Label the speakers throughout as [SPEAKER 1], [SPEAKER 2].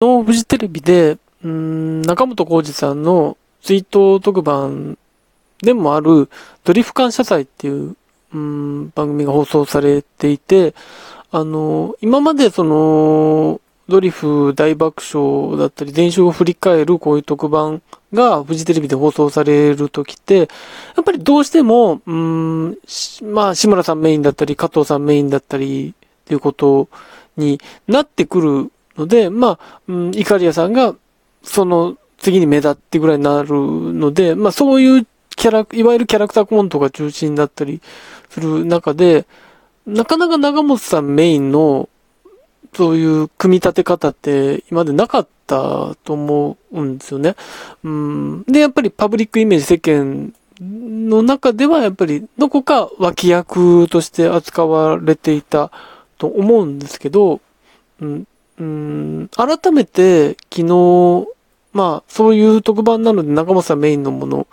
[SPEAKER 1] のフジテレビで、うん、中本浩二さんのツイート特番でもあるドリフ感謝祭っていう、うん、番組が放送されていて、あの、今までその、ドリフ大爆笑だったり、前週を振り返るこういう特番がフジテレビで放送されるときって、やっぱりどうしても、うん、まあ、志村さんメインだったり、加藤さんメインだったり、っていうことになってくるので、まあ、うん、イカリアさんが、その次に目立ってぐらいになるので、まあそういうキャラ、いわゆるキャラクターコントが中心だったりする中で、なかなか長本さんメインの、そういう組み立て方って今までなかったと思うんですよね。うん。で、やっぱりパブリックイメージ世間の中ではやっぱりどこか脇役として扱われていたと思うんですけど、うん、うん、改めて昨日、まあそういう特番なので中本さんメインのもの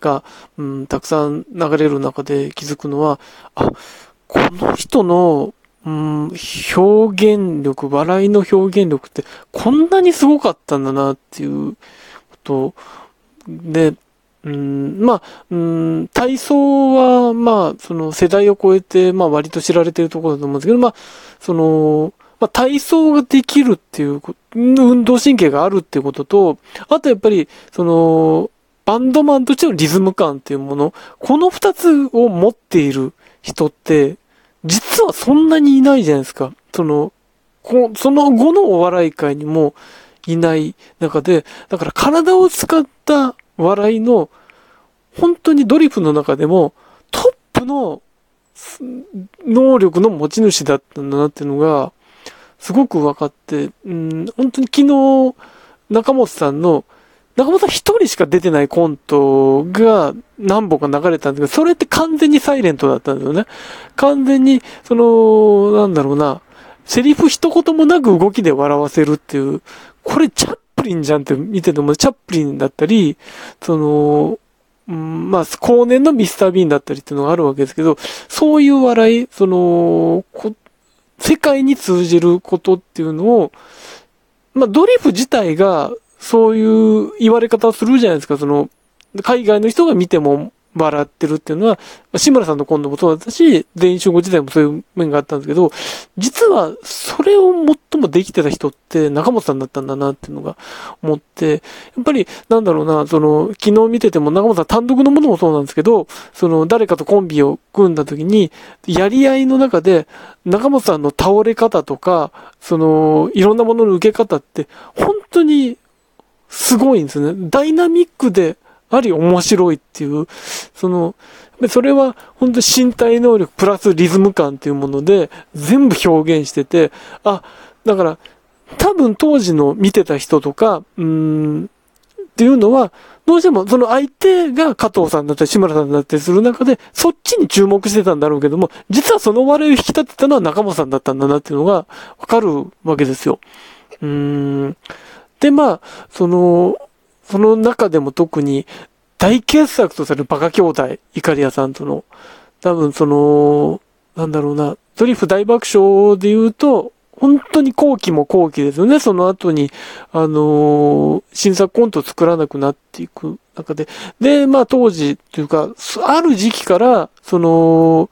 [SPEAKER 1] が、うん、たくさん流れる中で気づくのは、あ、この人の、うん、表現力、笑いの表現力ってこんなにすごかったんだなっていうことで、うん、まあ、うん、体操は、まあ、その世代を超えて、まあ割と知られてるところだと思うんですけど、まあ、その、まあ体操ができるっていう、運動神経があるっていうことと、あとやっぱり、その、バンドマンとしてのリズム感っていうもの、この二つを持っている人って、実はそんなにいないじゃないですか。その、こその後のお笑い界にもいない中で、だから体を使った笑いの、本当にドリフの中でもトップの能力の持ち主だったんだなっていうのが、すごく分かって、うん、本当に昨日、中本さんの中本さん一人しか出てないコントが何本か流れたんですけど、それって完全にサイレントだったんですよね。完全に、その、なんだろうな、セリフ一言もなく動きで笑わせるっていう、これチャップリンじゃんって見てても、チャップリンだったり、その、うん、まあ、後年のミスター・ビーンだったりっていうのがあるわけですけど、そういう笑い、その、世界に通じることっていうのを、まあ、ドリフ自体がそういう言われ方をするじゃないですか、その、海外の人が見ても笑ってるっていうのは、志村さんの今度もそうだったし、全員集合時代もそういう面があったんですけど、実はそれを最もできてた人って中本さんだったんだなっていうのが思って、やっぱりなんだろうな、その、昨日見てても中本さん単独のものもそうなんですけど、その誰かとコンビを組んだ時に、やり合いの中で中本さんの倒れ方とか、その、いろんなものの受け方って、本当にすごいんですね。ダイナミックであり面白いっていう、その、それは本当身体能力プラスリズム感っていうもので全部表現してて、あ、だから多分当時の見てた人とか、うん、っていうのは、どうしてもその相手が加藤さんだったり志村さんだったりする中で、そっちに注目してたんだろうけども、実はその笑いを引き立てたのは中本さんだったんだなっていうのがわかるわけですよ。うーん。で、まあ、その、その中でも特に大傑作とされるバカ兄弟、イカリアさんとの、多分その、なんだろうな、ドリフ大爆笑で言うと、本当に後期も後期ですよね。その後に、あのー、新作コントを作らなくなっていく中で。で、まあ当時というか、ある時期から、その、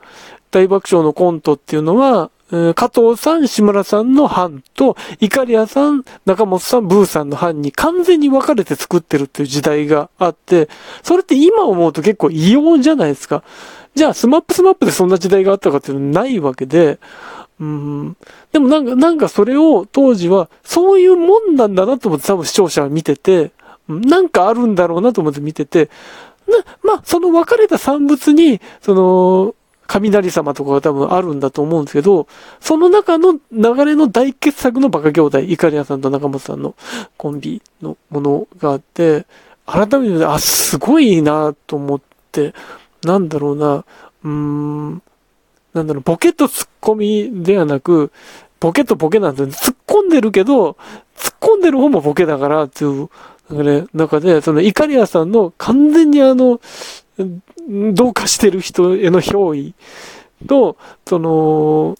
[SPEAKER 1] 大爆笑のコントっていうのは、加藤さん、志村さんの班と、イカリアさん、中本さん、ブーさんの班に完全に分かれて作ってるっていう時代があって、それって今思うと結構異様じゃないですか。じゃあ、スマップスマップでそんな時代があったかっていうのはないわけで、うん。でもなんか、なんかそれを当時は、そういうもんなんだなと思って多分視聴者は見てて、なんかあるんだろうなと思って見てて、な、まあ、その分かれた産物に、その、雷様とかが多分あるんだと思うんですけど、その中の流れの大傑作のバカ兄弟、いかりやさんと仲本さんのコンビのものがあって、改めて、あ、すごいなと思って、なんだろうな、うーん、なんだろう、ボケとツッコミではなく、ボケとボケなんですよ。突っ込んでるけど、突っ込んでる方もボケだからっていう、中で、そのイカリアさんの完全にあの、どうかしてる人への憑依と、その、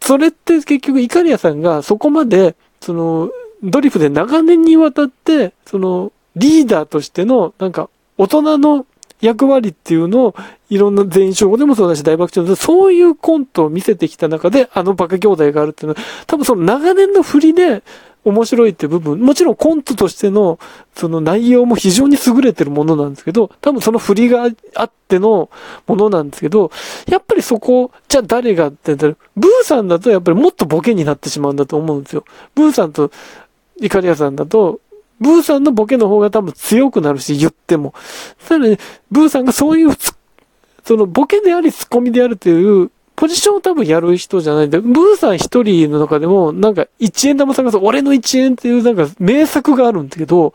[SPEAKER 1] それって結局イカリアさんがそこまでその、ドリフで長年にわたって、その、リーダーとしての、なんか、大人の役割っていうのを、いろんな全員称号でもそうだし、大爆笑で、そういうコントを見せてきた中で、あのバカ兄弟があるっていうのは、多分その長年の振りで、面白いって部分、もちろんコントとしての、その内容も非常に優れてるものなんですけど、多分その振りがあってのものなんですけど、やっぱりそこ、じゃあ誰がって言ったら、ブーさんだとやっぱりもっとボケになってしまうんだと思うんですよ。ブーさんとイカリアさんだと、ブーさんのボケの方が多分強くなるし、言っても。さらに、ブーさんがそういう、そのボケでありツッコミであるというポジションを多分やる人じゃないんで、ブーさん一人の中でも、なんか一円玉探す、俺の一円っていうなんか名作があるんだけど、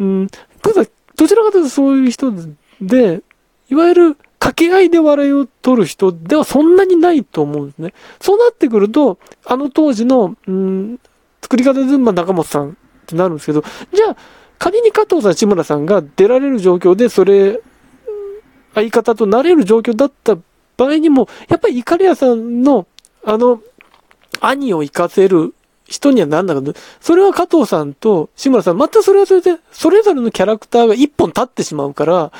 [SPEAKER 1] うん、ブーさん、どちらかというとそういう人で、いわゆる掛け合いで笑いを取る人ではそんなにないと思うんですね。そうなってくると、あの当時の、うん、作り方で、まあ、中本さんってなるんですけど、じゃあ、仮に加藤さん、志村さんが出られる状況で、それ、相方となれる状況だった場合にも、やっぱりイカリアさんの、あの、兄を生かせる人にはなんだけど、それは加藤さんと志村さん、またそれはそれで、それぞれのキャラクターが一本立ってしまうから、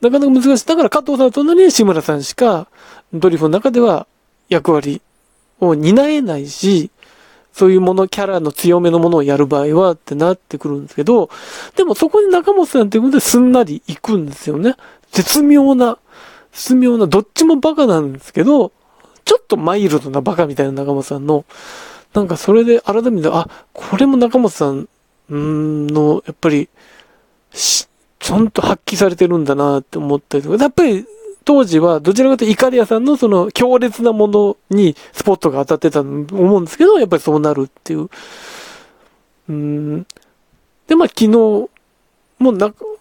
[SPEAKER 1] なかなか難しい。だから加藤さんと隣に志村さんしか、ドリフの中では役割を担えないし、そういうもの、キャラの強めのものをやる場合はってなってくるんですけど、でもそこに中本さんっていうことですんなり行くんですよね。絶妙な絶妙な、どっちもバカなんですけど、ちょっとマイルドなバカみたいな中本さんの、なんかそれで改めて、あ、これも中本さんの、やっぱり、ちゃんと発揮されてるんだなって思ったりとか、やっぱり当時はどちらかというとイカリアさんのその強烈なものにスポットが当たってたと思うんですけど、やっぱりそうなるっていう。うん。で、まあ昨日、もう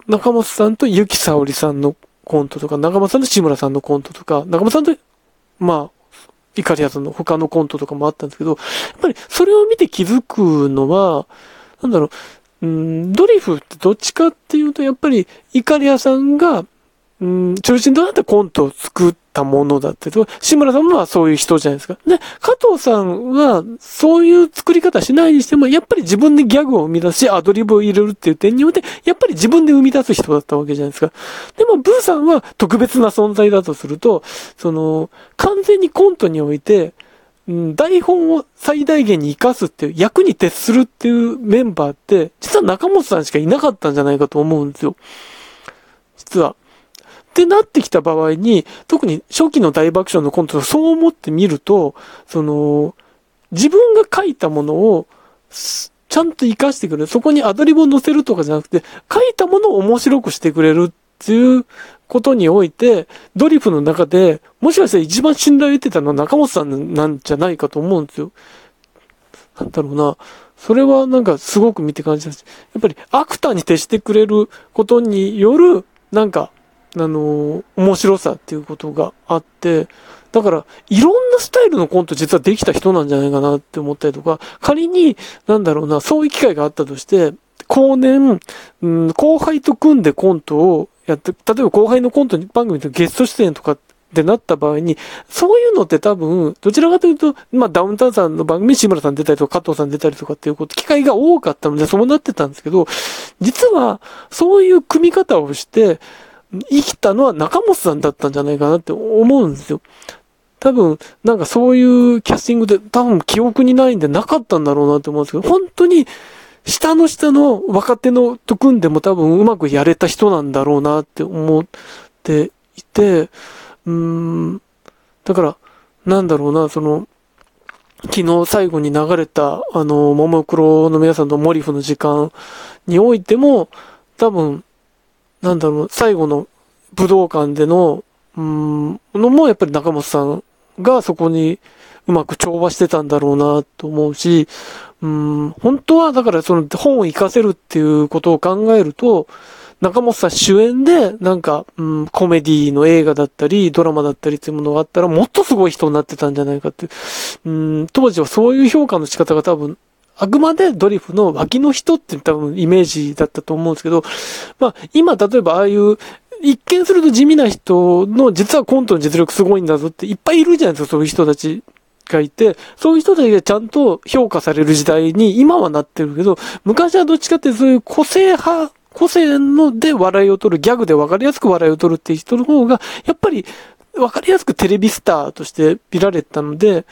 [SPEAKER 1] 中本さんとゆきさおりさんのコントとか、長間さんと志村さんのコントとか、長間さんと、まあ、イカリアさんの他のコントとかもあったんですけど、やっぱりそれを見て気づくのは、なんだろう、うん、ドリフってどっちかっていうと、やっぱりイカリアさんがうん、中心となってコントを作ったものだってと、志村さんもそういう人じゃないですか。で、加藤さんは、そういう作り方しないにしても、やっぱり自分でギャグを生み出し、アドリブを入れるっていう点において、やっぱり自分で生み出す人だったわけじゃないですか。でも、ブーさんは特別な存在だとすると、その、完全にコントにおいて、うん、台本を最大限に活かすっていう、役に徹するっていうメンバーって、実は中本さんしかいなかったんじゃないかと思うんですよ。実は。ってなってきた場合に、特に初期の大爆笑のコントをそう思ってみると、その、自分が書いたものを、ちゃんと活かしてくれる。そこにアドリブを載せるとかじゃなくて、書いたものを面白くしてくれるっていうことにおいて、ドリフの中で、もしかしたら一番信頼を得てたのは中本さんなんじゃないかと思うんですよ。なんだろうな。それはなんかすごく見て感じたし、やっぱりアクターに徹してくれることによる、なんか、あの、面白さっていうことがあって、だから、いろんなスタイルのコント実はできた人なんじゃないかなって思ったりとか、仮に、なんだろうな、そういう機会があったとして、後年、うん、後輩と組んでコントをやって、例えば後輩のコント番組でゲスト出演とかってなった場合に、そういうのって多分、どちらかというと、まあダウンタウンさんの番組志村さん出たりとか加藤さん出たりとかっていうこと、機会が多かったのでそうなってたんですけど、実は、そういう組み方をして、生きたのは中本さんだったんじゃないかなって思うんですよ。多分、なんかそういうキャスティングで多分記憶にないんでなかったんだろうなって思うんですけど、本当に下の下の若手のと組んでも多分うまくやれた人なんだろうなって思っていて、うーん、だから、なんだろうな、その、昨日最後に流れた、あの、ももクロの皆さんとモリフの時間においても、多分、なんだろう、最後の武道館での、うん、のもやっぱり中本さんがそこにうまく調和してたんだろうなと思うし、うん、本当はだからその本を活かせるっていうことを考えると、中本さん主演で、なんか、うん、コメディの映画だったり、ドラマだったりっていうものがあったら、もっとすごい人になってたんじゃないかって。うん、当時はそういう評価の仕方が多分あくまでドリフの脇の人って多分イメージだったと思うんですけど、まあ今例えばああいう一見すると地味な人の実はコントの実力すごいんだぞっていっぱいいるじゃないですか、そういう人たち。がいて、そういう人たちがちゃんと評価される時代に今はなってるけど、昔はどっちかってそういう個性派、個性ので笑いを取る、ギャグで分かりやすく笑いを取るっていう人の方が、やっぱり分かりやすくテレビスターとして見られたので、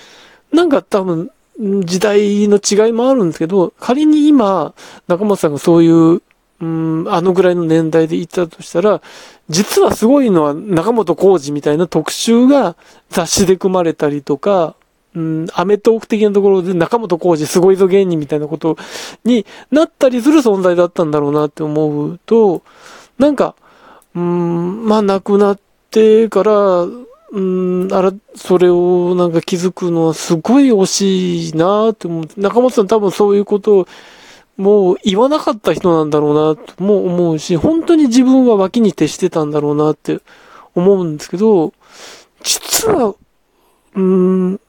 [SPEAKER 1] なんか多分、時代の違いもあるんですけど、仮に今、中本さんがそういう、うん、あのぐらいの年代でいたとしたら、実はすごいのは中本浩二みたいな特集が雑誌で組まれたりとか、うん、アメトーク的なところで中本浩二すごいぞ芸人みたいなことになったりする存在だったんだろうなって思うと、なんか、うん、まあ亡くなってから、うん、あら、それをなんか気づくのはすごい惜しいなって思う。中本さん多分そういうことをもう言わなかった人なんだろうなとも思うし、本当に自分は脇に徹してたんだろうなって思うんですけど、実は、うん、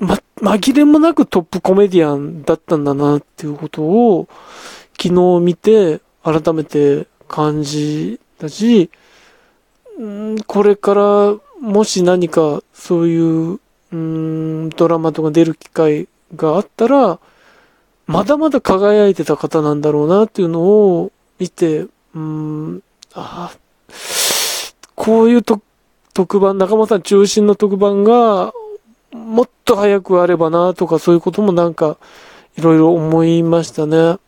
[SPEAKER 1] ま、紛れもなくトップコメディアンだったんだなっていうことを昨日見て改めて感じたし、うん、これからもし何かそういう、うん、ドラマとか出る機会があったら、まだまだ輝いてた方なんだろうなっていうのを見て、うん、あこういう特番、中本さん中心の特番が、もっと早くあればなとかそういうこともなんか、いろいろ思いましたね。